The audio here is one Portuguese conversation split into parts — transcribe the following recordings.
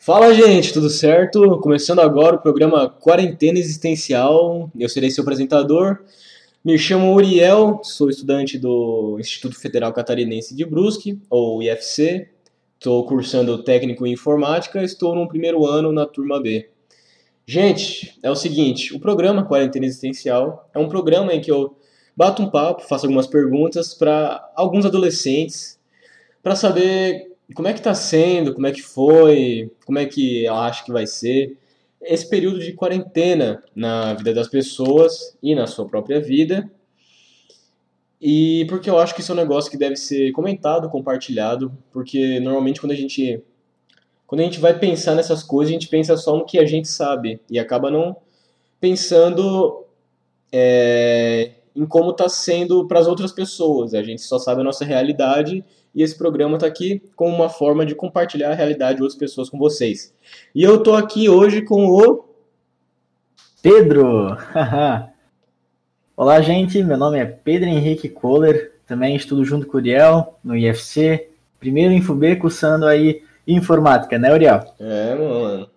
Fala, gente, tudo certo? Começando agora o programa Quarentena Existencial. Eu serei seu apresentador. Me chamo Uriel, sou estudante do Instituto Federal Catarinense de Brusque, ou IFC. Estou cursando técnico em informática, estou no primeiro ano na turma B. Gente, é o seguinte, o programa Quarentena Existencial é um programa em que eu bato um papo, faço algumas perguntas para alguns adolescentes para saber como é que está sendo, como é que foi, como é que ela acha que vai ser esse período de quarentena na vida das pessoas e na sua própria vida. E porque eu acho que isso é um negócio que deve ser comentado, compartilhado, porque normalmente quando a gente quando a gente vai pensar nessas coisas, a gente pensa só no que a gente sabe e acaba não pensando é, em como está sendo para as outras pessoas. A gente só sabe a nossa realidade e esse programa está aqui como uma forma de compartilhar a realidade de outras pessoas com vocês. E eu estou aqui hoje com o Pedro. Olá, gente. Meu nome é Pedro Henrique Kohler. Também estudo junto com o Uriel no IFC. Primeiro em FUB, cursando aí informática, né, Uriel? É, mano.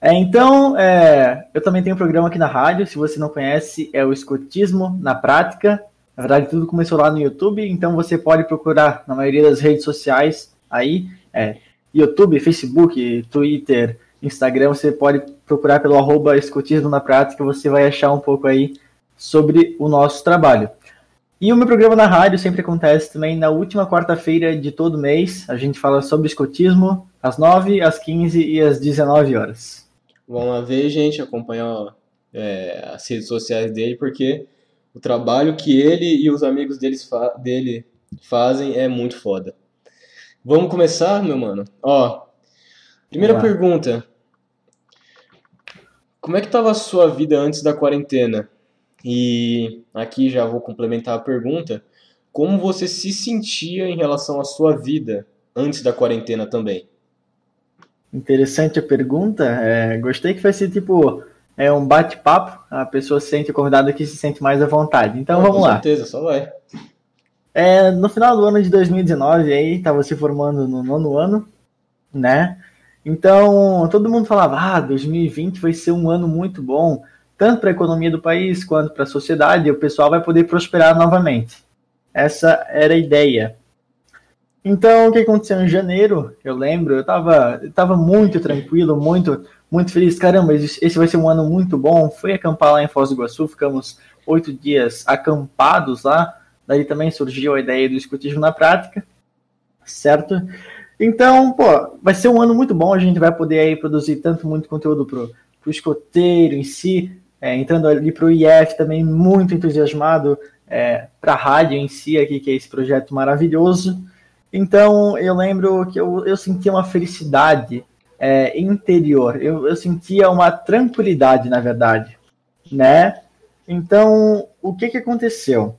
É, então, é, eu também tenho um programa aqui na rádio. Se você não conhece, é o Escotismo na Prática. Na verdade, tudo começou lá no YouTube, então você pode procurar na maioria das redes sociais aí, é, YouTube, Facebook, Twitter, Instagram, você pode procurar pelo arroba escotismo na prática, você vai achar um pouco aí sobre o nosso trabalho. E o meu programa na rádio sempre acontece também na última quarta-feira de todo mês. A gente fala sobre escotismo às 9, às 15 e às 19 horas. Vamos lá ver, gente, acompanhar é, as redes sociais dele, porque o trabalho que ele e os amigos deles fa dele fazem é muito foda. Vamos começar, meu mano? Ó, primeira pergunta. Como é que estava a sua vida antes da quarentena? E aqui já vou complementar a pergunta. Como você se sentia em relação à sua vida antes da quarentena também? Interessante a pergunta. É, gostei que vai ser tipo é um bate-papo, a pessoa se sente acordada que se sente mais à vontade. Então vamos com lá. Com certeza, só vai. É, no final do ano de 2019, aí estava se formando no nono ano, né? Então todo mundo falava: ah, 2020 vai ser um ano muito bom, tanto para a economia do país quanto para a sociedade, e o pessoal vai poder prosperar novamente. Essa era a ideia. Então, o que aconteceu em janeiro? Eu lembro, eu estava eu tava muito tranquilo, muito muito feliz. Caramba, esse vai ser um ano muito bom. Fui acampar lá em Foz do Iguaçu, ficamos oito dias acampados lá. Daí também surgiu a ideia do escutismo na prática, certo? Então, pô, vai ser um ano muito bom. A gente vai poder aí produzir tanto muito conteúdo pro, pro escoteiro em si, é, entrando ali pro IF também muito entusiasmado é, para a rádio em si aqui, que é esse projeto maravilhoso. Então, eu lembro que eu, eu sentia uma felicidade é, interior. Eu, eu sentia uma tranquilidade, na verdade, né? Então, o que que aconteceu?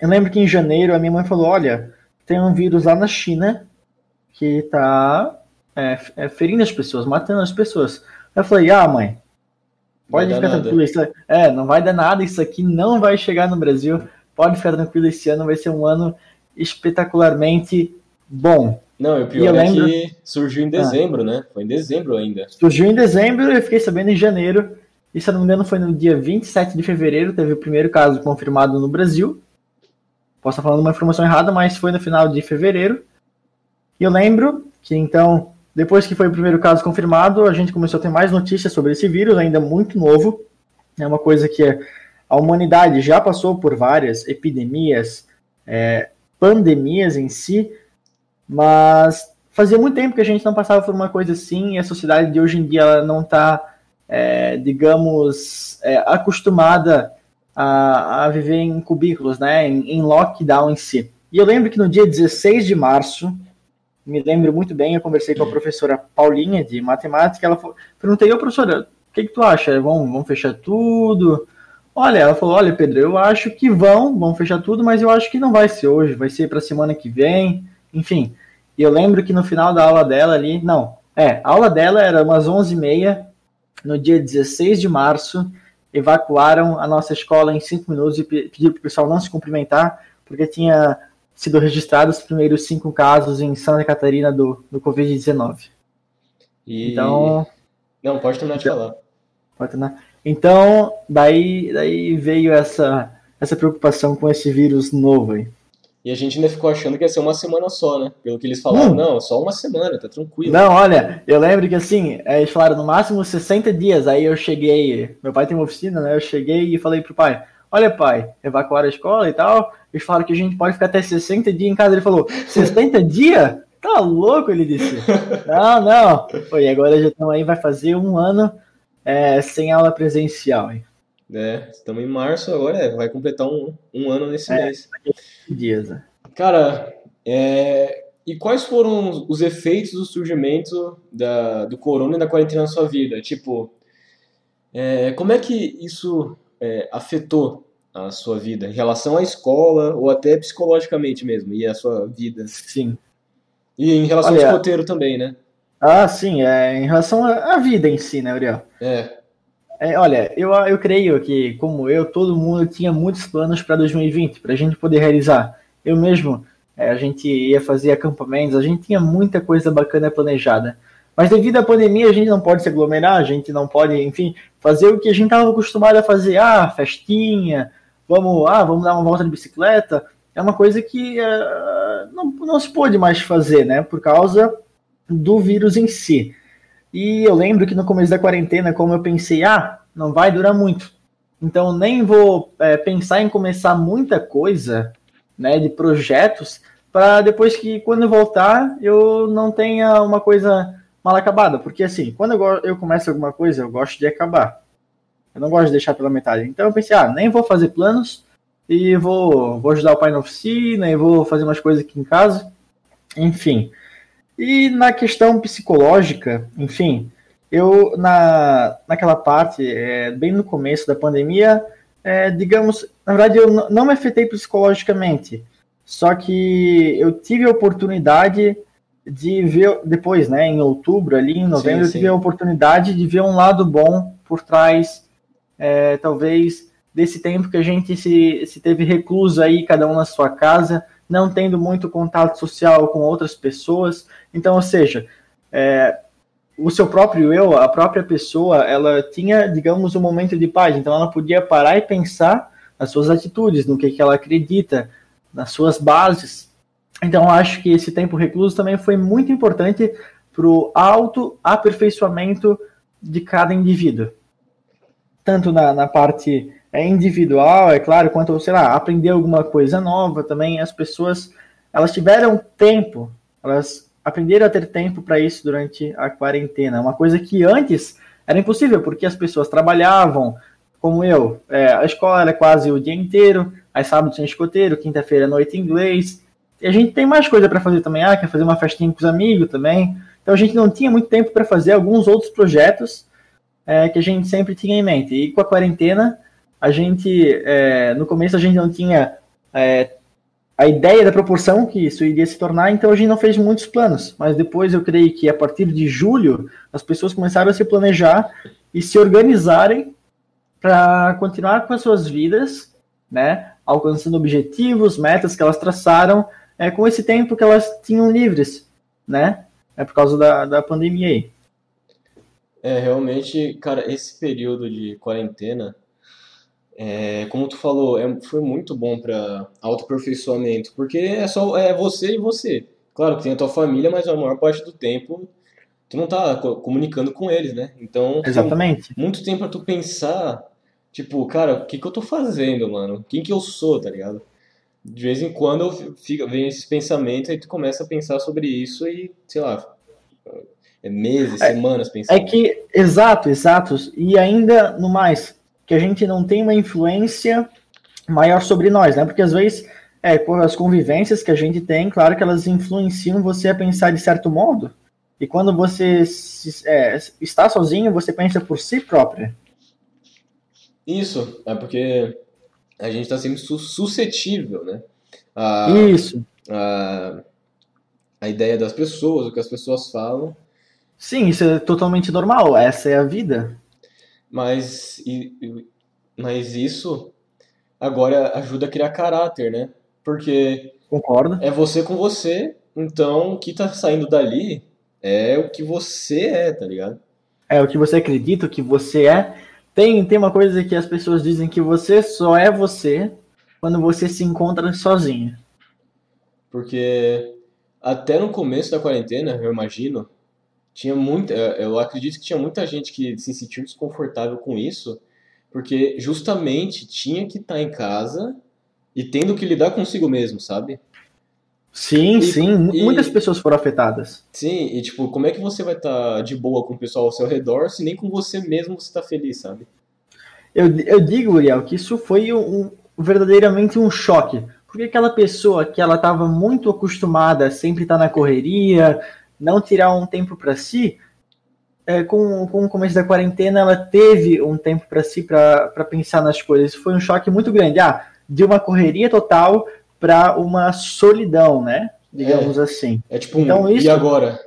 Eu lembro que em janeiro a minha mãe falou, olha, tem um vírus lá na China que tá é, é, ferindo as pessoas, matando as pessoas. Eu falei, ah, mãe, pode ficar tranquilo, isso, é, não vai dar nada, isso aqui não vai chegar no Brasil, pode ficar tranquilo, esse ano vai ser um ano espetacularmente bom. Não, e o pior e é lembro... que surgiu em dezembro, ah. né? Foi em dezembro ainda. Surgiu em dezembro, eu fiquei sabendo em janeiro. E se eu não me engano, foi no dia 27 de fevereiro, teve o primeiro caso confirmado no Brasil. Posso estar falando uma informação errada, mas foi no final de fevereiro. E eu lembro que então, depois que foi o primeiro caso confirmado, a gente começou a ter mais notícias sobre esse vírus, ainda muito novo. É uma coisa que a humanidade já passou por várias epidemias, é, pandemias em si, mas fazia muito tempo que a gente não passava por uma coisa assim, e a sociedade de hoje em dia ela não está, é, digamos, é, acostumada a, a, viver em cubículos, né, em, em, lockdown em si. E eu lembro que no dia 16 de março, me lembro muito bem, eu conversei com a professora Paulinha de matemática, ela falou, perguntei, ô professora, o que, que tu acha? Vão, vão fechar tudo? Olha, ela falou, olha Pedro, eu acho que vão, vão fechar tudo, mas eu acho que não vai ser hoje, vai ser para semana que vem, enfim, e eu lembro que no final da aula dela ali, não, é, a aula dela era umas 11h30, no dia 16 de março, evacuaram a nossa escola em 5 minutos e pediram para o pessoal não se cumprimentar, porque tinha sido registrados os primeiros cinco casos em Santa Catarina do, do Covid-19. E... Então. Não, pode terminar de então, falar. Pode terminar. Então, daí, daí veio essa, essa preocupação com esse vírus novo aí. E a gente ainda ficou achando que ia ser uma semana só, né? Pelo que eles falaram, hum. não, só uma semana, tá tranquilo. Não, olha, eu lembro que assim, eles falaram no máximo 60 dias. Aí eu cheguei, meu pai tem uma oficina, né? Eu cheguei e falei pro pai: Olha, pai, evacuar a escola e tal. Eles falaram que a gente pode ficar até 60 dias em casa. Ele falou: 60 dias? Tá louco, ele disse. Não, não. Foi, agora já estamos aí, vai fazer um ano é, sem aula presencial. Hein? É, estamos em março agora, é, vai completar um, um ano nesse é, mês. Dias, né? Cara, é, e quais foram os efeitos do surgimento da, do corona e da quarentena na sua vida? Tipo, é, como é que isso é, afetou a sua vida em relação à escola ou até psicologicamente mesmo e a sua vida? Sim. E em relação Olha, ao escoteiro também, né? Ah, sim, é, em relação à vida em si, né, Uriel? É. é. olha, eu, eu creio que, como eu, todo mundo tinha muitos planos para 2020, para a gente poder realizar. Eu mesmo, é, a gente ia fazer acampamentos, a gente tinha muita coisa bacana planejada. Mas devido à pandemia, a gente não pode se aglomerar, a gente não pode, enfim, fazer o que a gente estava acostumado a fazer. Ah, festinha, vamos, ah, vamos dar uma volta de bicicleta. É uma coisa que uh, não, não se pôde mais fazer, né? Por causa do vírus em si. E eu lembro que no começo da quarentena, como eu pensei, ah, não vai durar muito. Então nem vou é, pensar em começar muita coisa, né, de projetos, para depois que quando eu voltar eu não tenha uma coisa mal acabada. Porque assim, quando eu, eu começo alguma coisa, eu gosto de acabar. Eu não gosto de deixar pela metade. Então eu pensei, ah, nem vou fazer planos e vou, vou ajudar o pai na oficina e vou fazer umas coisas aqui em casa. Enfim. E na questão psicológica, enfim, eu na, naquela parte, é, bem no começo da pandemia, é, digamos, na verdade eu não me afetei psicologicamente, só que eu tive a oportunidade de ver, depois, né, em outubro, ali em novembro, sim, sim. eu tive a oportunidade de ver um lado bom por trás, é, talvez, desse tempo que a gente se, se teve recluso aí, cada um na sua casa, não tendo muito contato social com outras pessoas. Então, ou seja, é, o seu próprio eu, a própria pessoa, ela tinha, digamos, um momento de paz. Então, ela podia parar e pensar nas suas atitudes, no que, que ela acredita, nas suas bases. Então, acho que esse tempo recluso também foi muito importante para o auto-aperfeiçoamento de cada indivíduo. Tanto na, na parte é individual, é claro, quanto, sei lá, aprender alguma coisa nova também, as pessoas, elas tiveram tempo, elas aprenderam a ter tempo para isso durante a quarentena, uma coisa que antes era impossível, porque as pessoas trabalhavam, como eu, é, a escola era quase o dia inteiro, aí sábado tinha escoteiro, quinta-feira noite inglês, e a gente tem mais coisa para fazer também, ah, quer fazer uma festinha com os amigos também, então a gente não tinha muito tempo para fazer alguns outros projetos é, que a gente sempre tinha em mente, e com a quarentena a gente, é, no começo a gente não tinha é, a ideia da proporção que isso iria se tornar, então a gente não fez muitos planos. Mas depois eu creio que a partir de julho as pessoas começaram a se planejar e se organizarem para continuar com as suas vidas, né, alcançando objetivos, metas que elas traçaram, é, com esse tempo que elas tinham livres, né, é por causa da, da pandemia aí. É, realmente, cara, esse período de quarentena é, como tu falou, é, foi muito bom para autoaperfeiçoamento, porque é só é você e você. Claro que tem a tua família, mas a maior parte do tempo tu não tá comunicando com eles, né? Então, Exatamente. muito tempo para tu pensar, tipo, cara, o que que eu tô fazendo, mano? Quem que eu sou, tá ligado? De vez em quando eu fico, vem esses pensamentos aí tu começa a pensar sobre isso e, sei lá, é meses, é, semanas pensando. É que, exato, exato. E ainda no mais, que a gente não tem uma influência maior sobre nós, né? Porque às vezes, é, as convivências que a gente tem, claro que elas influenciam você a pensar de certo modo. E quando você se, é, está sozinho, você pensa por si próprio. Isso, é porque a gente está sempre suscetível, né? A, Isso. A, a ideia das pessoas, o que as pessoas falam. Sim, isso é totalmente normal. Essa é a vida. Mas, e, mas isso agora ajuda a criar caráter, né? Porque Concordo. é você com você, então o que tá saindo dali É o que você é, tá ligado? É o que você acredita, o que você é. Tem, tem uma coisa que as pessoas dizem que você só é você quando você se encontra sozinho. Porque até no começo da quarentena, eu imagino, tinha muita, eu acredito que tinha muita gente que se sentiu desconfortável com isso, porque justamente tinha que estar em casa e tendo que lidar consigo mesmo, sabe? Sim, E- sim. e- Muitas pessoas foram afetadas. Sim, e tipo, como é que você vai estar de boa com o pessoal ao seu redor se nem com você mesmo você tá feliz, sabe? Eu, eu digo, Uriel, que isso foi um, verdadeiramente um choque. Porque aquela pessoa que ela estava muito acostumada a sempre estar na correria, não tirar um tempo para si, é, com, com o começo da quarentena, ela teve um tempo para si para pensar nas coisas. Foi um choque muito grande. Ah, de uma correria total para uma solidão, né? Digamos assim. É tipo um, Então, isso- e agora?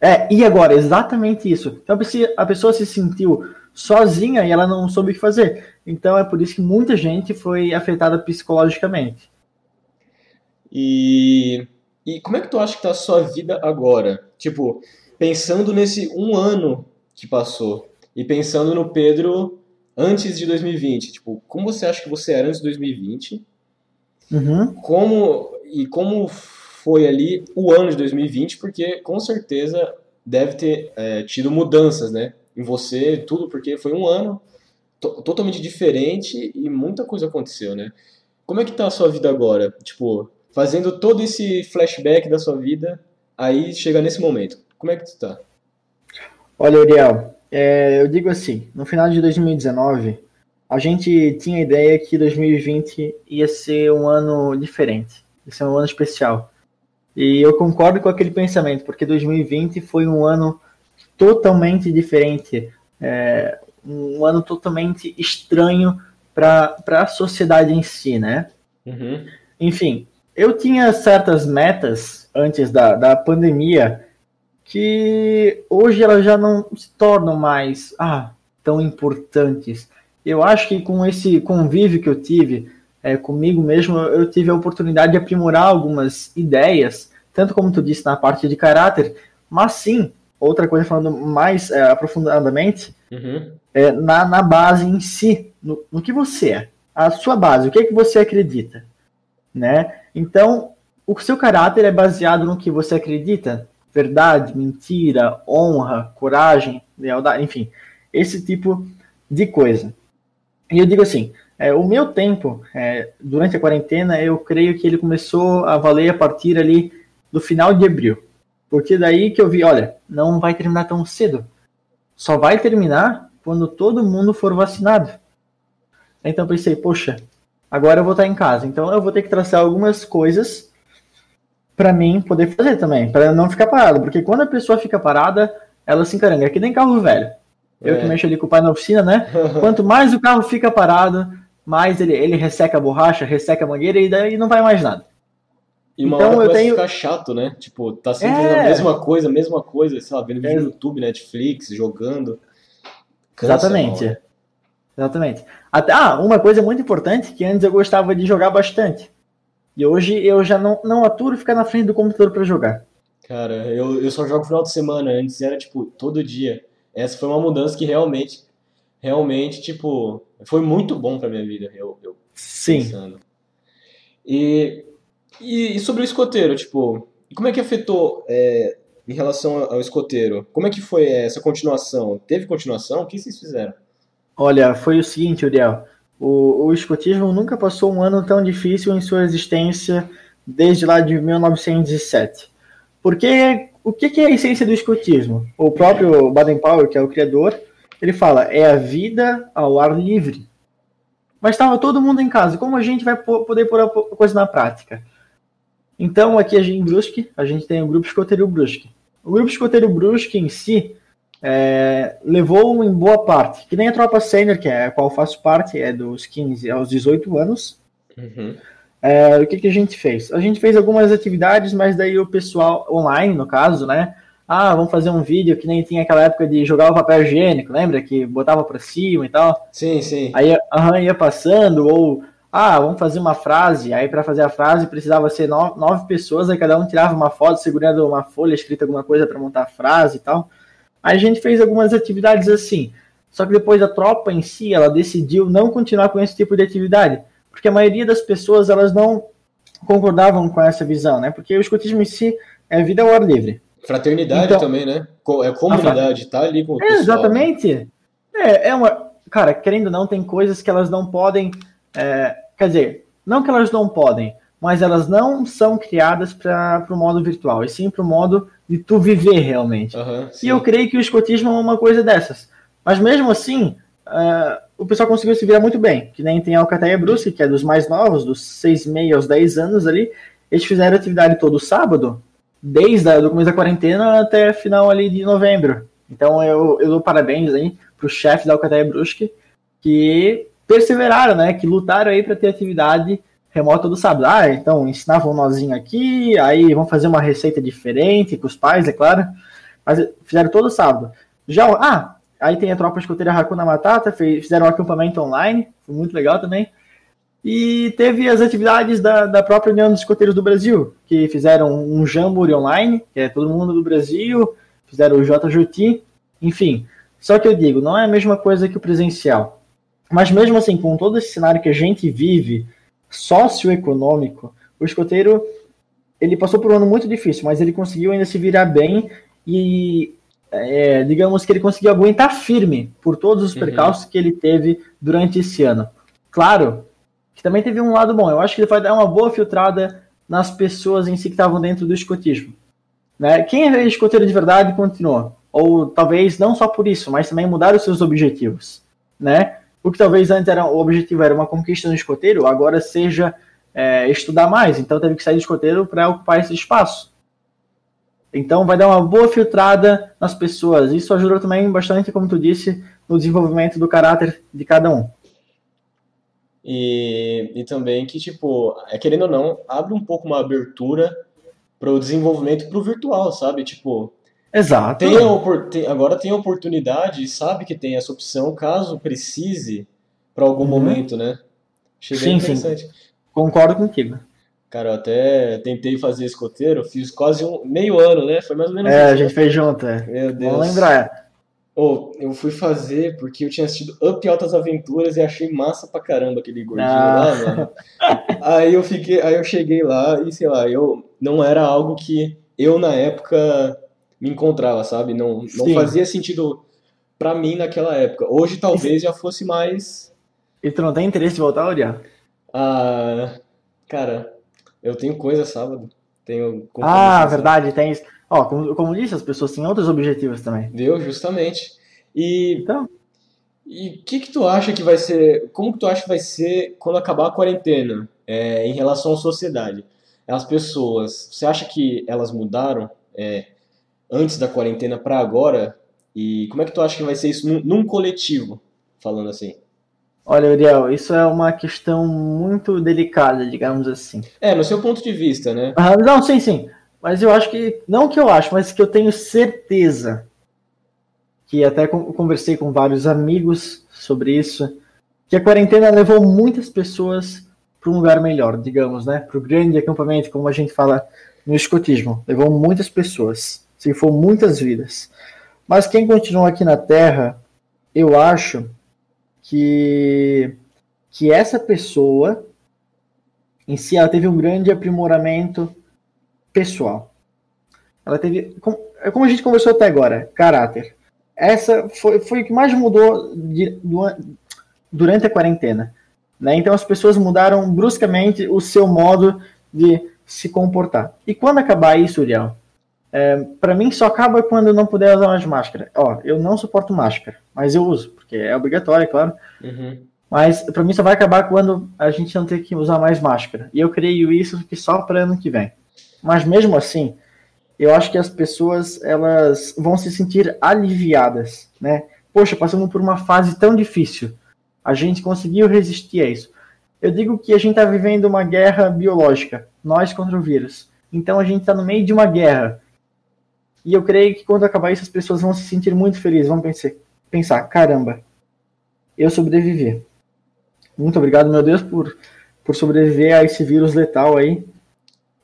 É, e agora? Exatamente isso. Então a pessoa- a pessoa se sentiu sozinha e ela não soube o que fazer. Então é por isso que muita gente foi afetada psicologicamente. E, e como é que tu acha que tá a sua vida agora? Tipo, pensando nesse um ano que passou e pensando no Pedro antes de 2020. Tipo, como você acha que você era antes de 2020? Uhum. Como e como foi ali o ano de 2020? Porque com certeza deve ter é, tido mudanças, né? Em você, tudo, porque foi um ano to- totalmente diferente e muita coisa aconteceu, né? Como é que tá a sua vida agora? Tipo, fazendo todo esse flashback da sua vida, aí chega nesse momento. Como é que tu tá? Olha, Uriel, é, eu digo assim, no final de 2019, a gente tinha a ideia que 2020 ia ser um ano diferente, ia ser um ano especial. E eu concordo com aquele pensamento, porque 2020 foi um ano totalmente diferente, é, um ano totalmente estranho para a sociedade em si, né? Uhum. Enfim, eu tinha certas metas antes da, da pandemia que hoje elas já não se tornam mais ah, tão importantes. Eu acho que com esse convívio que eu tive é, comigo mesmo, eu tive a oportunidade de aprimorar algumas ideias, tanto como tu disse na parte de caráter, mas sim, outra coisa falando mais é, aprofundadamente, Uhum. é, na, na base em si, no, no que você é, a sua base, o que é que você acredita, né? Então, o seu caráter é baseado no que você acredita, verdade, mentira, honra, coragem, lealdade, enfim, esse tipo de coisa. E eu digo assim, é, o meu tempo é, durante a quarentena, eu creio que ele começou a valer a partir ali do final de abril, porque daí que eu vi, olha, não vai terminar tão cedo só vai terminar quando todo mundo for vacinado. Então pensei, poxa, agora eu vou estar em casa, então eu vou ter que traçar algumas coisas para mim poder fazer também, para não ficar parado, porque quando a pessoa fica parada, ela se encaranga, é que nem carro velho. Eu É. que mexo ali com o pai na oficina, né? Quanto mais o carro fica parado, mais ele, ele resseca a borracha, resseca a mangueira e daí não vai mais nada. E uma Então, hora eu tenho- ficar chato, né? Tipo, tá sempre É. a mesma coisa, a mesma coisa, sei lá, vendo vídeo É. no YouTube, Netflix, jogando. Cansa Exatamente. Exatamente. Até, ah, uma coisa muito importante que antes eu gostava de jogar bastante. E hoje eu já não, não aturo ficar na frente do computador para jogar. Cara, eu, eu só jogo final de semana, antes era tipo todo dia. Essa foi uma mudança que realmente, realmente, tipo, foi muito bom pra minha vida, eu, eu Sim. pensando. E, e, e sobre o escoteiro, tipo, como é que afetou é, em relação ao escoteiro? Como é que foi essa continuação? Teve continuação? O que vocês fizeram? Olha, foi o seguinte, Uriel. O, o escotismo nunca passou um ano tão difícil em sua existência desde lá de 1907. Porque o que, que é a essência do escotismo? O próprio Baden-Powell, que é o criador, ele fala, é a vida ao ar livre. Mas estava todo mundo em casa, como a gente vai po- poder pôr a coisa na prática? Então, aqui em Brusque, a gente tem o Grupo Escoteiro Brusque. O Grupo Escoteiro Brusque em si, é, levou em boa parte, que nem a tropa sênior, que é a qual faço parte, é dos 15 aos 18 anos. Uhum. É, o que, que a gente fez? A gente fez algumas atividades, mas daí o pessoal online, no caso, né? Ah, vamos fazer um vídeo que nem tinha aquela época de jogar o papel higiênico, lembra? Que botava pra cima e tal. Sim, sim. Aí aham, ia passando, ou ah, vamos fazer uma frase, aí para fazer a frase precisava ser nove, nove, pessoas, aí cada um tirava uma foto segurando uma folha escrita alguma coisa para montar a frase e tal. A gente fez algumas atividades assim. Só que depois a tropa em si, ela decidiu não continuar com esse tipo de atividade, porque a maioria das pessoas elas não concordavam com essa visão, né? Porque o escotismo em si é vida ao ar livre. Fraternidade então, também, né? É comunidade, tá ali com o é, Exatamente. É, é uma. Cara, querendo ou não, tem coisas que elas não podem. É, quer dizer, não que elas não podem, mas elas não são criadas para o modo virtual, e sim para o modo de tu viver realmente. Uhum, e eu creio que o escotismo é uma coisa dessas. Mas mesmo assim, uh, o pessoal conseguiu se virar muito bem. Que nem tem a Alcateia Brusque, que é dos mais novos, dos 6,5 aos 10 anos ali. Eles fizeram atividade todo sábado, desde o começo da quarentena até final ali de novembro. Então eu, eu dou parabéns aí pro chefe da Alcateia Brusque, que perseveraram, né? Que lutaram aí para ter atividade remota do sábado. Ah, então ensinavam um nozinho aqui, aí vão fazer uma receita diferente com os pais, é claro. Mas fizeram todo sábado. Já, ah, Aí tem a tropa escoteira Hakuna Matata, fizeram um acampamento online, foi muito legal também. E teve as atividades da, da própria União dos Escoteiros do Brasil, que fizeram um Jamboree online, que é todo mundo do Brasil, fizeram o JJT, enfim. Só que eu digo, não é a mesma coisa que o presencial. Mas mesmo assim, com todo esse cenário que a gente vive, socioeconômico, o escoteiro ele passou por um ano muito difícil, mas ele conseguiu ainda se virar bem e é, digamos que ele conseguiu aguentar firme por todos os uhum. percalços uhum. que ele teve durante esse ano. Claro que também teve um lado bom. Eu acho que ele vai dar uma boa filtrada nas pessoas em si que estavam dentro do escotismo. Né? Quem é escoteiro de verdade continuou. Ou talvez não só por isso, mas também mudar os seus objetivos. Né? O que talvez antes era, o objetivo era uma conquista no escoteiro, agora seja é, estudar mais. Então teve que sair do escoteiro para ocupar esse espaço. Então vai dar uma boa filtrada nas pessoas. Isso ajuda também bastante, como tu disse, no desenvolvimento do caráter de cada um. E, e também que, tipo, é, querendo ou não, abre um pouco uma abertura para o desenvolvimento para o virtual, sabe? Tipo, Exato. Tem, agora tem a oportunidade, sabe que tem essa opção, caso precise, para algum uhum. momento, né? Achei sim, sim. Concordo contigo. Cara, eu até tentei fazer escoteiro, fiz quase um meio ano, né? Foi mais ou menos É, isso, a gente fez junto, é. Meu Deus. Vamos lembrar. Oh, eu fui fazer porque eu tinha assistido Up Altas Aventuras e achei massa pra caramba aquele gordinho ah. lá, mano. aí eu fiquei, aí eu cheguei lá e sei lá, eu não era algo que eu na época me encontrava, sabe? Não, não fazia sentido pra mim naquela época. Hoje talvez já fosse mais. E tu não tem interesse de voltar, Uriah? Ah, cara, eu tenho coisa sábado. Tenho ah, verdade, tem isso. Ó, como, como disse, as pessoas têm outros objetivos também. Deu, justamente. E. Então. E o que, que tu acha que vai ser. Como que tu acha que vai ser quando acabar a quarentena é, em relação à sociedade? As pessoas, você acha que elas mudaram é, antes da quarentena para agora? E como é que tu acha que vai ser isso num, num coletivo, falando assim? Olha, Uriel, isso é uma questão muito delicada, digamos assim. É, no seu ponto de vista, né? Ah, não, sim, sim. Mas eu acho que, não que eu acho, mas que eu tenho certeza, que até conversei com vários amigos sobre isso, que a quarentena levou muitas pessoas para um lugar melhor, digamos, né? Para o grande acampamento, como a gente fala no escotismo. Levou muitas pessoas, se for muitas vidas. Mas quem continua aqui na Terra, eu acho que, que essa pessoa em si ela teve um grande aprimoramento pessoal. Ela teve, como, como a gente conversou até agora, caráter. Essa foi, foi o que mais mudou de, durante a quarentena. Né? Então as pessoas mudaram bruscamente o seu modo de se comportar. E quando acabar isso, Uriel, é, para mim só acaba quando eu não puder usar mais máscara. Ó, eu não suporto máscara, mas eu uso, porque é obrigatório, é claro. Uhum. Mas para mim só vai acabar quando a gente não ter que usar mais máscara. E eu creio isso que só para ano que vem. Mas mesmo assim, eu acho que as pessoas elas vão se sentir aliviadas, né? Poxa, passamos por uma fase tão difícil. A gente conseguiu resistir a isso. Eu digo que a gente está vivendo uma guerra biológica, nós contra o vírus. Então a gente está no meio de uma guerra e eu creio que quando acabar isso, as pessoas vão se sentir muito felizes, vão pensar, pensar caramba, eu sobrevivi. Muito obrigado, meu Deus, por por sobreviver a esse vírus letal aí,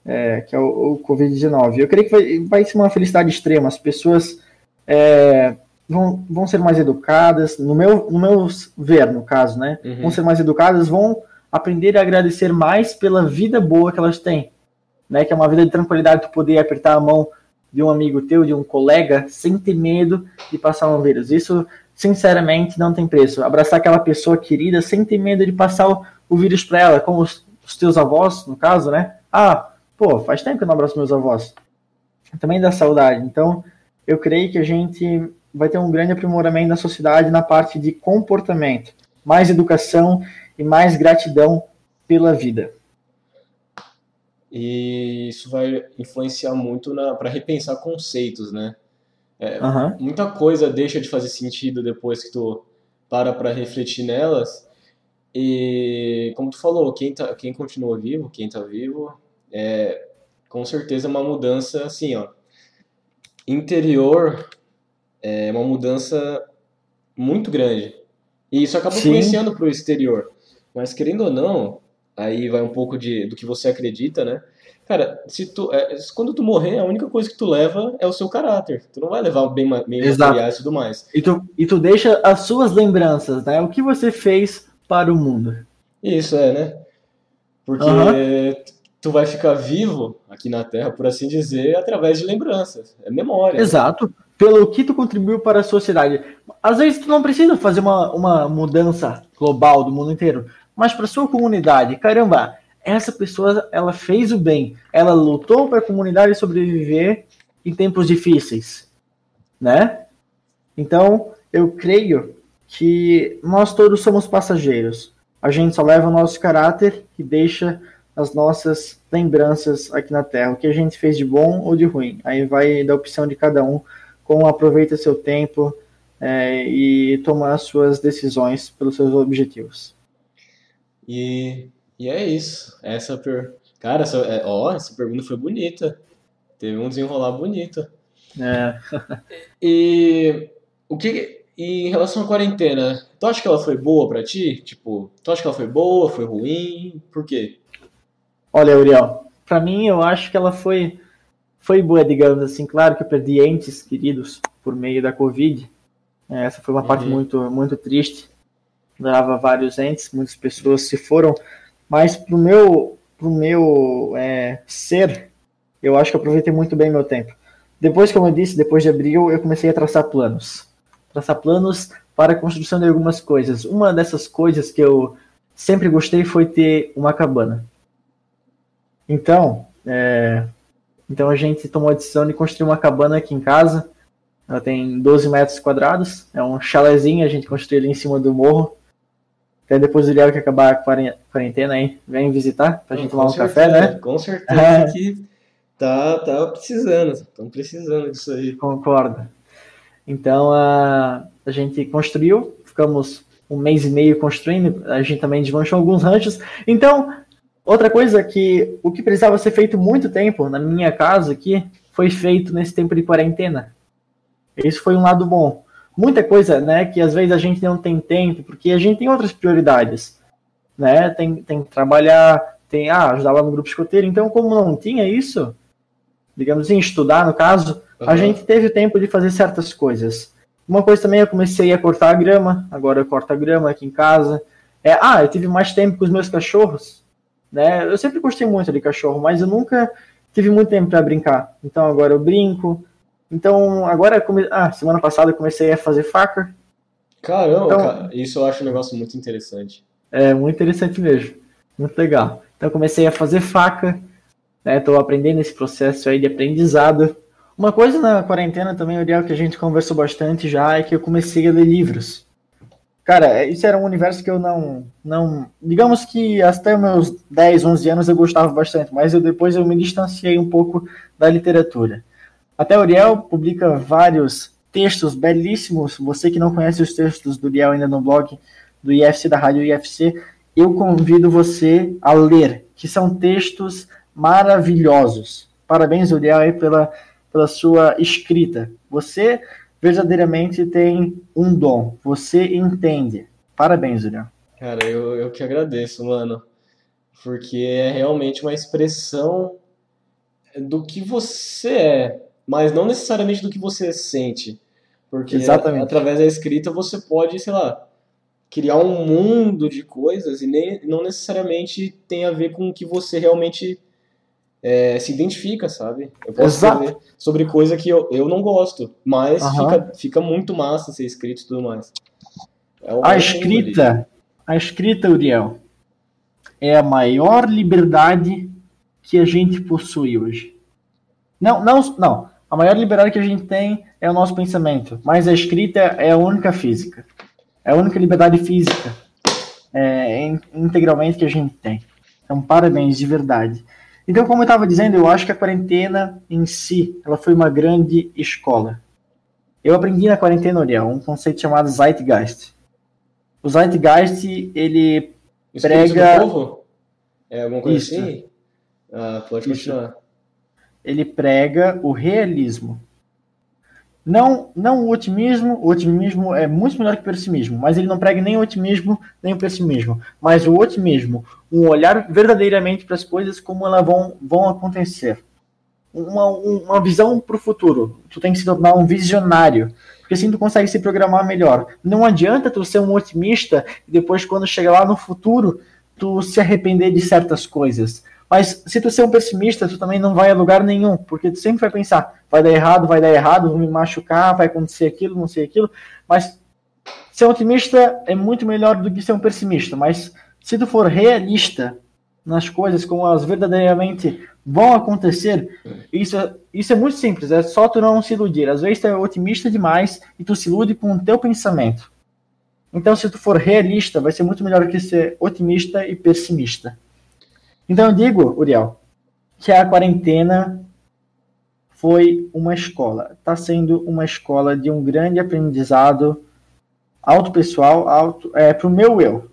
é, que é o, o Covid-19. Eu creio que vai, vai ser uma felicidade extrema. As pessoas é, vão, vão ser mais educadas, no meu, no meu ver, no caso, né? Uhum. Vão ser mais educadas, vão aprender a agradecer mais pela vida boa que elas têm, né? Que é uma vida de tranquilidade, tu poder apertar a mão de um amigo teu, de um colega, sem ter medo de passar um vírus. Isso, sinceramente, não tem preço. Abraçar aquela pessoa querida sem ter medo de passar o, o vírus para ela, como os, os, teus avós, no caso, né? Ah, pô, faz tempo que eu não abraço meus avós. Também dá saudade. Então, eu creio que a gente vai ter um grande aprimoramento na sociedade na parte de comportamento, mais educação e mais gratidão pela vida. E isso vai influenciar muito para repensar conceitos, né? É, uhum. Muita coisa deixa de fazer sentido depois que tu para para refletir nelas. E como tu falou, quem, tá, quem continua vivo, quem tá vivo, é com certeza uma mudança assim, ó. Interior é uma mudança muito grande. E isso acaba Sim. influenciando para o exterior. Mas querendo ou não, aí vai um pouco de, do que você acredita, né? Cara, se tu, é, quando tu morrer, a única coisa que tu leva é o seu caráter. Tu não vai levar bem, bem materiais e tudo mais. E tu, e tu deixa as suas lembranças, né? O que você fez para o mundo. Isso, é, né? Porque uhum. tu vai ficar vivo aqui na Terra, por assim dizer, através de lembranças. É memória. Exato. Pelo que tu contribuiu para a sociedade. Às vezes tu não precisa fazer uma, uma mudança global do mundo inteiro mas para sua comunidade, caramba, essa pessoa ela fez o bem, ela lutou para a comunidade sobreviver em tempos difíceis, né? Então, eu creio que nós todos somos passageiros. A gente só leva o nosso caráter e deixa as nossas lembranças aqui na Terra, o que a gente fez de bom ou de ruim. Aí vai da opção de cada um, como aproveita seu tempo é, e toma as suas decisões pelos seus objetivos. E, e é isso. Essa per... Cara, essa, é, ó, essa pergunta foi bonita. Teve um desenrolar bonito. É. e o que. E em relação à quarentena, tu acha que ela foi boa para ti? Tipo, tu acha que ela foi boa, foi ruim? Por quê? Olha, Uriel, para mim eu acho que ela foi foi boa, digamos assim. Claro que eu perdi entes queridos por meio da Covid. Essa foi uma uhum. parte muito muito triste dava vários entes, muitas pessoas se foram, mas pro meu, pro meu é, ser, eu acho que aproveitei muito bem meu tempo. Depois, como eu disse, depois de abril, eu comecei a traçar planos. Traçar planos para a construção de algumas coisas. Uma dessas coisas que eu sempre gostei foi ter uma cabana. Então, é, então a gente tomou a decisão de construir uma cabana aqui em casa. Ela tem 12 metros quadrados, é um chalezinho, a gente construiu ali em cima do morro. Até depois do Léo que acabar a quarentena aí, vem visitar pra gente tomar um certeza, café, né? Com certeza é. que tá, tá precisando, estão precisando disso aí. Concordo. Então a, a gente construiu, ficamos um mês e meio construindo, a gente também desmanchou alguns ranchos. Então, outra coisa que o que precisava ser feito muito tempo na minha casa aqui foi feito nesse tempo de quarentena. Isso foi um lado bom muita coisa, né, que às vezes a gente não tem tempo, porque a gente tem outras prioridades, né, tem, tem que trabalhar, tem, ah, ajudar lá no grupo escoteiro, então como não tinha isso, digamos assim, estudar no caso, uhum. a gente teve tempo de fazer certas coisas. Uma coisa também, eu comecei a cortar a grama, agora eu corto a grama aqui em casa, é, ah, eu tive mais tempo com os meus cachorros, né, eu sempre gostei muito de cachorro, mas eu nunca tive muito tempo para brincar, então agora eu brinco, então, agora, come... ah, semana passada eu comecei a fazer faca. Caramba, então, cara, isso eu acho um negócio muito interessante. É, muito interessante mesmo. Muito legal. Então, eu comecei a fazer faca, né? Tô aprendendo esse processo aí de aprendizado. Uma coisa na quarentena também, Ariel, que a gente conversou bastante já, é que eu comecei a ler livros. Cara, isso era um universo que eu não. não digamos que até meus 10, 11 anos eu gostava bastante, mas eu, depois eu me distanciei um pouco da literatura. Até Uriel publica vários textos belíssimos. Você que não conhece os textos do Uriel ainda no blog do IFC, da Rádio IFC, eu convido você a ler, que são textos maravilhosos. Parabéns, Uriel, aí pela, pela sua escrita. Você verdadeiramente tem um dom. Você entende. Parabéns, Uriel. Cara, eu, eu que agradeço, mano. Porque é realmente uma expressão do que você é, mas não necessariamente do que você sente. Porque Exatamente. através da escrita você pode, sei lá, criar um mundo de coisas e nem, não necessariamente tem a ver com o que você realmente é, se identifica, sabe? Eu posso Exato. escrever sobre coisa que eu, eu não gosto, mas fica, fica muito massa ser escrito e tudo mais. É A mundo ali. escrita, a escrita, Uriel, é a maior liberdade que a gente possui hoje. Não, não, não. A maior liberdade que a gente tem é o nosso pensamento, mas a escrita é a única física. É a única liberdade física é, in- integralmente que a gente tem. Então, parabéns, de verdade. Então, como eu estava dizendo, eu acho que a quarentena em si, ela foi uma grande escola. Eu aprendi na quarentena, Uriel, um conceito chamado Zeitgeist. O Zeitgeist, ele O prega- do povo? É alguma coisa Isso. assim? Ah, pode Isso. Ele prega o realismo. Não, não o otimismo, o otimismo é muito melhor que o pessimismo, mas ele não prega nem o otimismo, nem o pessimismo, mas o otimismo, um olhar verdadeiramente para as coisas como elas vão, vão acontecer. Uma, um- uma visão para o futuro. Tu tem que se tornar um visionário, porque assim tu consegue se programar melhor. Não adianta tu ser um otimista e depois quando chegar lá no futuro, tu se arrepender de certas coisas. Mas se tu ser um pessimista, tu também não vai a lugar nenhum, porque tu sempre vai pensar, vai dar errado, vai dar errado, vou me machucar, vai acontecer aquilo, não sei aquilo. Mas ser otimista é muito melhor do que ser um pessimista. Mas se tu for realista nas coisas como elas verdadeiramente vão acontecer, isso, é- isso é muito simples, é só tu não se iludir. Às vezes tu é otimista demais e tu se ilude com o teu pensamento. Então, se tu for realista, vai ser muito melhor que ser otimista e pessimista. Então eu digo, Uriel, que a quarentena foi uma escola. Está sendo uma escola de um grande aprendizado auto-pessoal, auto, é, para o meu eu.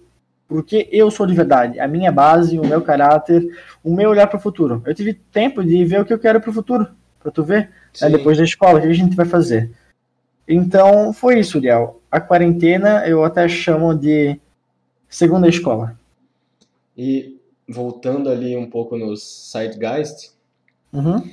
Porque eu sou de verdade. A minha base, o meu caráter, o meu olhar para o futuro. Eu tive tempo de ver o que eu quero para o futuro. Para tu ver. É, Sim. depois da escola, o que a gente vai fazer? Então, foi isso, Uriel. A quarentena eu até chamo de segunda escola. E voltando ali um pouco nos Zeitgeist, Uhum.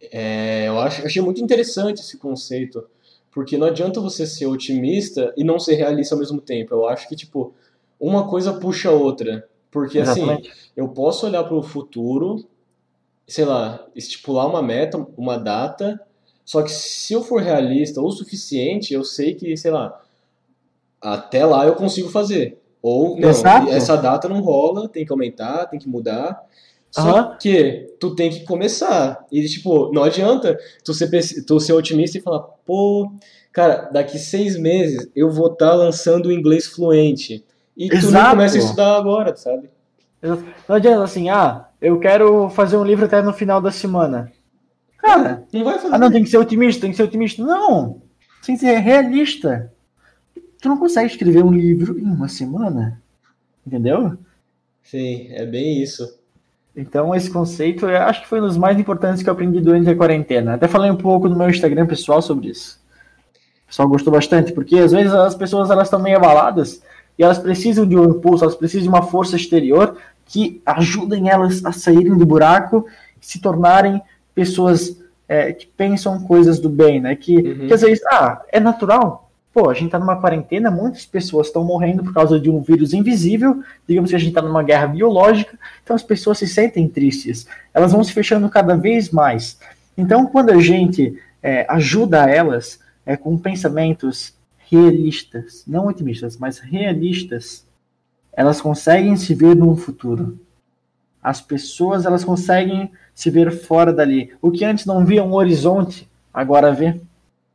é, eu acho, eu achei muito interessante esse conceito, porque não adianta você ser otimista e não ser realista ao mesmo tempo. Eu acho que, tipo, uma coisa puxa a outra. Porque, assim, Exatamente. eu posso olhar para o futuro, sei lá, estipular uma meta, uma data, só que se eu for realista o suficiente, eu sei que, sei lá, até lá eu consigo fazer. Ou, não, Exato. essa data não rola, tem que aumentar, tem que mudar. Só Aham. que tu tem que começar. E, tipo, não adianta tu ser, tu ser otimista e falar, pô, cara, daqui seis meses eu vou estar lançando o inglês fluente. E tu não Exato. começa a estudar agora, sabe? Não adianta assim, ah, eu quero fazer um livro até no final da semana. Cara, Não vai fazer. ah não, tem que ser otimista, tem que ser otimista. Não, tem que ser realista. Tu não consegue escrever um livro em uma semana. Entendeu? Sim, é bem isso. Então, esse conceito eu acho que foi um dos mais importantes que eu aprendi durante a quarentena. Até falei um pouco no meu Instagram pessoal sobre isso. O pessoal gostou bastante, porque às vezes as pessoas elas estão meio abaladas e elas precisam de um impulso, elas precisam de uma força exterior que ajudem elas a saírem do buraco e se tornarem pessoas é, que pensam coisas do bem, né? Que, Uhum. que às vezes, ah, é natural. Pô, a gente tá numa quarentena, muitas pessoas estão morrendo por causa de um vírus invisível, digamos que a gente tá numa guerra biológica, então as pessoas se sentem tristes, elas vão se fechando cada vez mais. Então, quando a gente é, ajuda elas é, com pensamentos realistas, não otimistas, mas realistas, elas conseguem se ver num futuro. As pessoas elas conseguem se ver fora dali. O que antes não via um horizonte, agora vê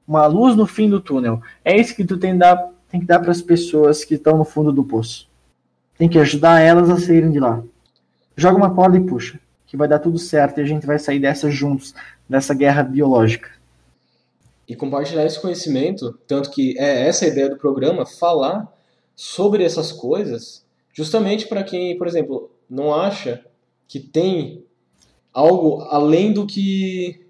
uma luz no fim do túnel. É isso que tu tem, que dar- tem que dar para as pessoas que estão no fundo do poço. Tem que ajudar elas a saírem de lá. Joga uma corda e puxa, que vai dar tudo certo e a gente vai sair dessa juntos, dessa guerra biológica. E compartilhar esse conhecimento, tanto que é essa a ideia do programa, falar sobre essas coisas, justamente para quem, por exemplo, não acha que tem algo além do que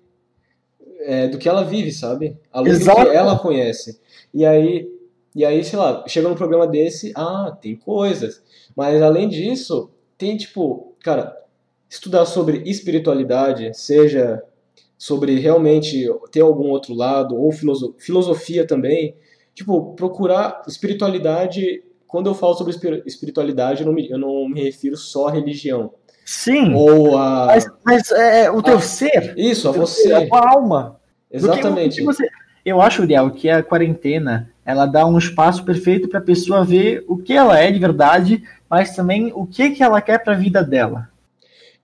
é, do que ela vive, sabe? Além Exato. do que ela conhece. E aí, e aí, sei lá, chega num programa desse, ah, tem coisas. Mas além disso, tem, tipo, cara, estudar sobre espiritualidade, seja sobre realmente ter algum outro lado, ou filosofia também. Tipo, procurar espiritualidade. Quando eu falo sobre espiritualidade, eu não me, eu não me refiro só à religião. Sim. Ou a. Mas, mas é, o teu a, ser. Isso, a você. a tua alma. Exatamente. Porque, você, eu acho, Uriel, que a quarentena ela dá um espaço perfeito para a pessoa ver o que ela é de verdade, mas também o que, que ela quer para a vida dela.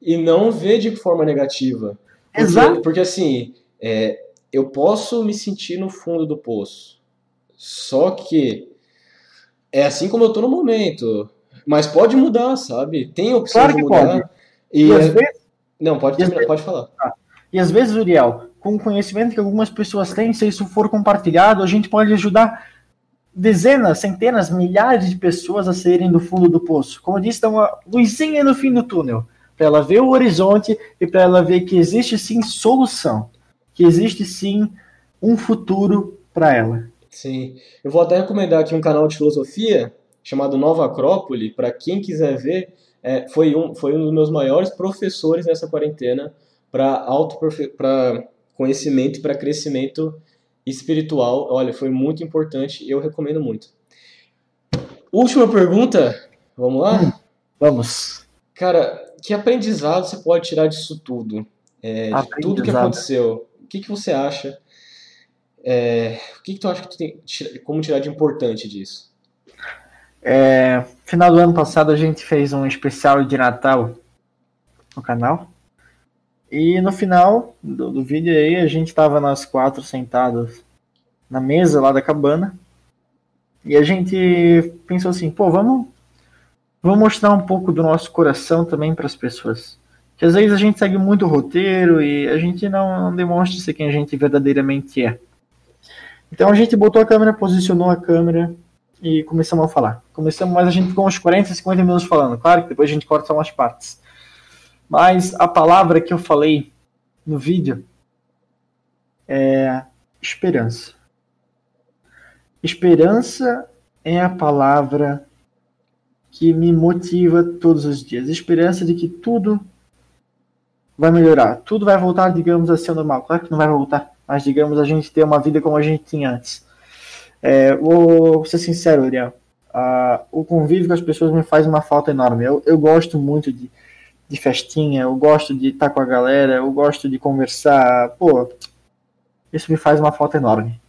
E não ver de forma negativa. Porque, Exato. Porque assim, é, eu posso me sentir no fundo do poço. Só que é assim como eu tô no momento. Mas pode mudar, sabe? Tem opção claro de mudar. Pode. E, e às é... vezes... Não, pode, terminar, pode falar. Ah. E às vezes, Uriel, com o conhecimento que algumas pessoas têm, se isso for compartilhado, a gente pode ajudar dezenas, centenas, milhares de pessoas a saírem do fundo do poço. Como eu disse, dá uma luzinha no fim do túnel para ela ver o horizonte e para ela ver que existe sim solução, que existe sim um futuro para ela. Sim. Eu vou até recomendar aqui um canal de filosofia chamado Nova Acrópole, para quem quiser ver. É, foi, um, foi um dos meus maiores professores nessa quarentena para conhecimento e para crescimento espiritual. Olha, foi muito importante e eu recomendo muito. Última pergunta, vamos lá? Hum, vamos. Cara, que aprendizado você pode tirar disso tudo? É, de tudo que aconteceu. O que, que você acha? É, o que, que tu acha que tu tem. Como tirar de importante disso? É, final do ano passado a gente fez um especial de Natal no canal. E no final do, do vídeo aí a gente tava nós quatro sentados na mesa lá da cabana. E a gente pensou assim, pô, vamos vamos mostrar um pouco do nosso coração também para as pessoas. Que às vezes a gente segue muito o roteiro e a gente não, não demonstra ser quem a gente verdadeiramente é. Então a gente botou a câmera, posicionou a câmera e começamos a falar. Começamos, mas a gente ficou uns 40, 50 minutos falando. Claro que depois a gente corta umas partes. Mas a palavra que eu falei no vídeo é esperança. Esperança é a palavra que me motiva todos os dias. Esperança de que tudo vai melhorar, tudo vai voltar, digamos assim, ao normal. Claro que não vai voltar, mas digamos a gente ter uma vida como a gente tinha antes. É, vou ser sincero, Uriel. Uh, o convívio com as pessoas me faz uma falta enorme. Eu, eu gosto muito de, de festinha, eu gosto de estar com a galera, eu gosto de conversar. Pô, isso me faz uma falta enorme.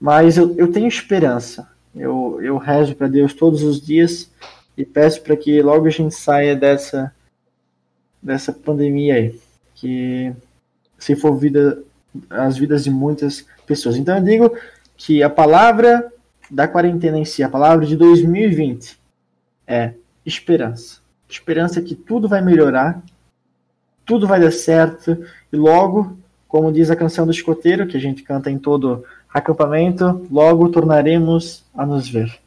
Mas eu, eu tenho esperança. Eu, eu rezo para Deus todos os dias e peço para que logo a gente saia dessa dessa pandemia aí, que se for vida as vidas de muitas pessoas. Então eu digo que a palavra da quarentena em si, a palavra de 2020 é esperança. Esperança que tudo vai melhorar, tudo vai dar certo e logo, como diz a canção do escoteiro que a gente canta em todo acampamento, logo tornaremos a nos ver.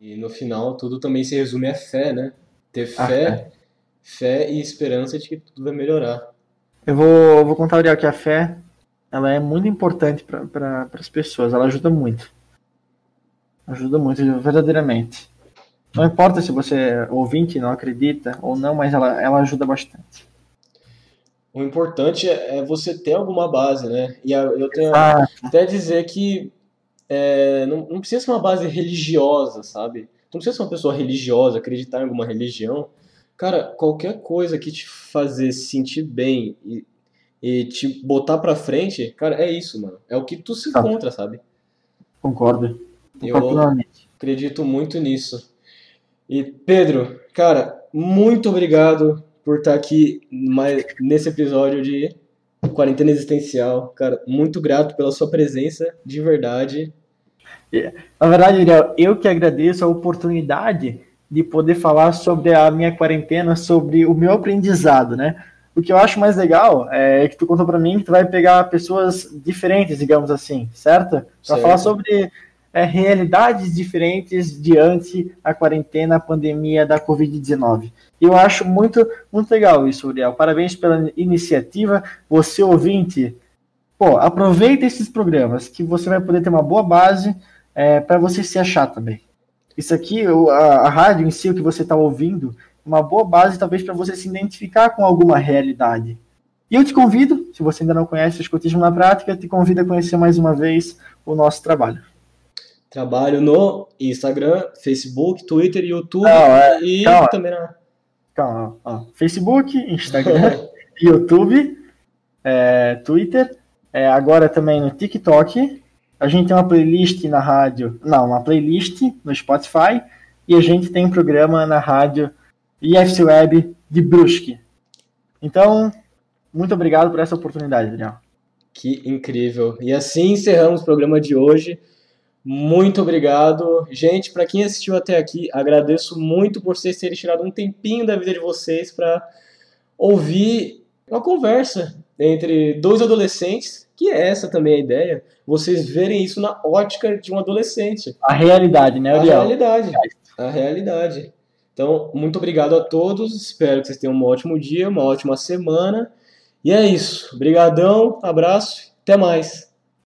E no final, tudo também se resume a fé, né? Ter fé, ah, fé e esperança de que tudo vai melhorar. Eu vou, vou contar, Uriel, que a fé ela é muito importante para pra, as pessoas. Ela ajuda muito. Ajuda muito, verdadeiramente. Não importa se você é ouvinte, não acredita ou não, mas ela, ela ajuda bastante. O importante é, é você ter alguma base, né? E eu tenho ah. até dizer que é, não, não, precisa ser uma base religiosa, sabe? Não precisa ser uma pessoa religiosa, acreditar em alguma religião. Cara, qualquer coisa que te fazer sentir bem e, e te botar pra frente, cara, é isso, mano. É o que tu se encontra, sabe? Concordo. Eu acredito muito nisso. E, Pedro, cara, muito obrigado por estar aqui mais, nesse episódio de Quarentena Existencial. Cara, muito grato pela sua presença, de verdade. Na verdade, eu que agradeço a oportunidade de poder falar sobre a minha quarentena, sobre o meu aprendizado, né? O que eu acho mais legal é que tu contou para mim que tu vai pegar pessoas diferentes, digamos assim, certo? Para falar sobre é, realidades diferentes diante a quarentena, a pandemia da Covid-19. Eu acho muito, muito legal isso, Uriel. Parabéns pela iniciativa. Você ouvinte, pô, aproveita esses programas que você vai poder ter uma boa base é, para você se achar também. Isso aqui, a, a rádio em si, o que você está ouvindo, uma boa base talvez para você se identificar com alguma realidade. E eu te convido, se você ainda não conhece o escotismo na prática, te convido a conhecer mais uma vez o nosso trabalho. Trabalho no Instagram, Facebook, Twitter, YouTube Não, é, e calma. também na. Calma, ó. Facebook, Instagram, YouTube, é, Twitter, é, agora também no TikTok. A gente tem uma playlist na rádio, não, uma playlist no Spotify e a gente tem um programa na rádio IFC Web de Brusque. Então, muito obrigado por essa oportunidade, Daniel. Que incrível. E assim encerramos o programa de hoje. Muito obrigado. Gente, para quem assistiu até aqui, agradeço muito por vocês terem tirado um tempinho da vida de vocês para ouvir uma conversa entre dois adolescentes, que é essa também a ideia, vocês verem isso na ótica de um adolescente. A realidade, né, A Ariel? realidade. A realidade. Então, muito obrigado a todos. Espero que vocês tenham um ótimo dia, uma ótima semana. E é isso. Obrigadão, abraço, até mais.